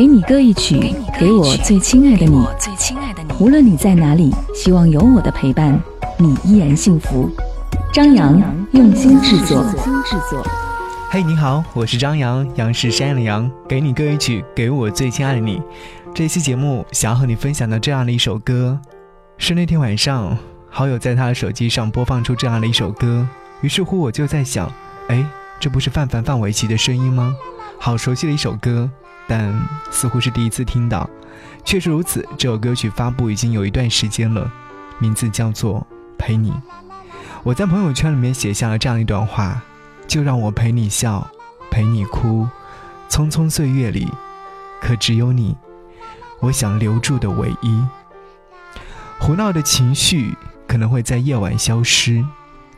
给你歌一曲，给我最亲爱的你。无论你在哪里，希望有我的陪伴，你依然幸福。张扬用心制作。嘿，你好，我是张扬，杨是山的羊。给你歌一曲，给我最亲爱的你。这期节目想要和你分享的这样的一首歌，是那天晚上好友在他的手机上播放出这样的一首歌，于是乎我就在想，哎，这不是范范范玮琪的声音吗？好熟悉的一首歌。但似乎是第一次听到，确实如此。这首歌曲发布已经有一段时间了，名字叫做《陪你》。我在朋友圈里面写下了这样一段话：就让我陪你笑，陪你哭，匆匆岁月里，可只有你，我想留住的唯一。胡闹的情绪可能会在夜晚消失，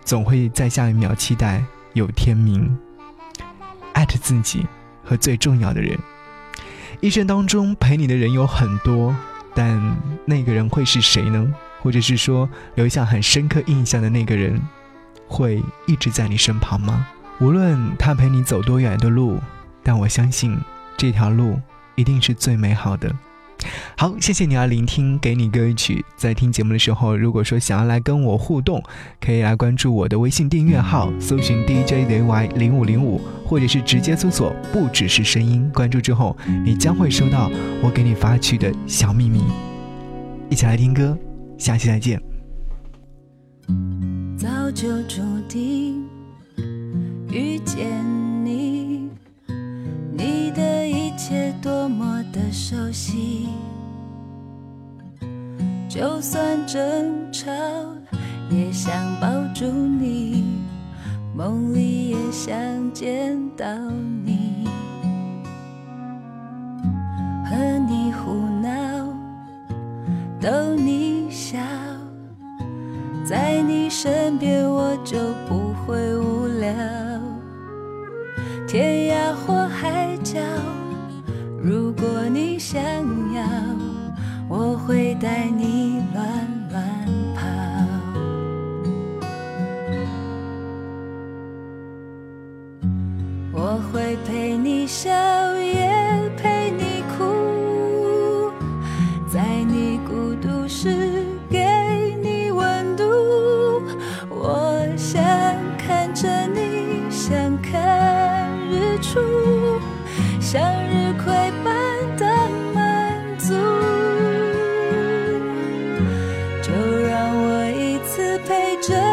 总会在下一秒期待有天明。艾特自己和最重要的人。一生当中陪你的人有很多，但那个人会是谁呢？或者是说留下很深刻印象的那个人，会一直在你身旁吗？无论他陪你走多远的路，但我相信这条路一定是最美好的。好，谢谢你啊聆听，给你歌曲。在听节目的时候，如果说想要来跟我互动，可以来关注我的微信订阅号，搜寻 DJZY 零五零五，或者是直接搜索“不只是声音”。关注之后，你将会收到我给你发去的小秘密。一起来听歌，下期再见。早就注定遇见你，你的一切多么的熟悉。就算争吵，也想抱住你，梦里也想见到你，和你胡闹，逗你笑，在你身边我就不会无聊。天涯或，如果你想要。我会带你乱乱跑，我会陪你笑，也陪你哭，在你孤独时给你温度。我想看着你，想看日出，向日葵般的满足。就让我一次陪着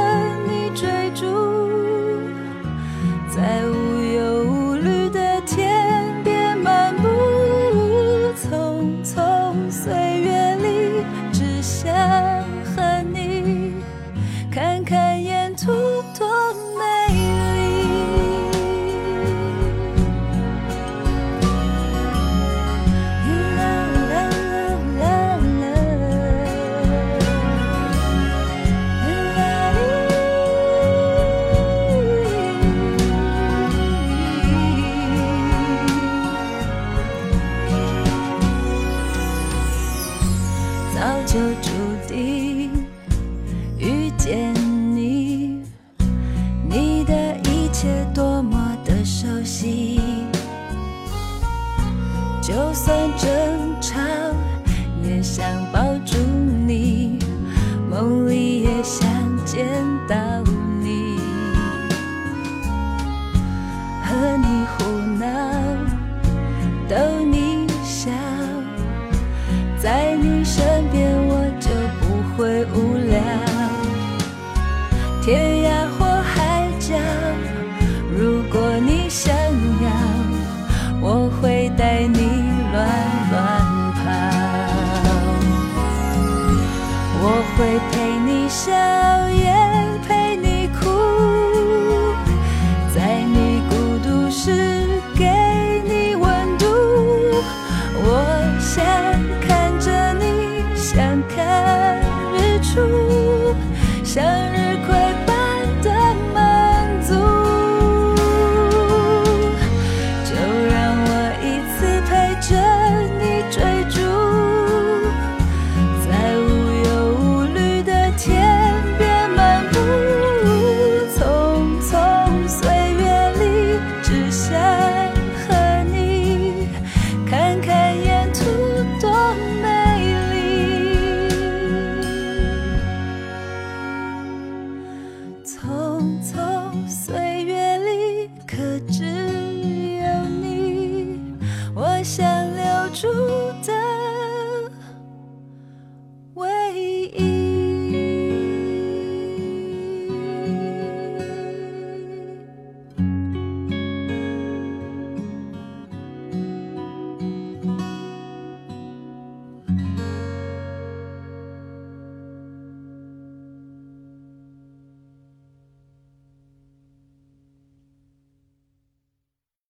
就算争吵，也想抱住你，梦里也想见到你，和你胡闹，逗你笑，在你身边我就不会无聊。天会陪你笑，颜。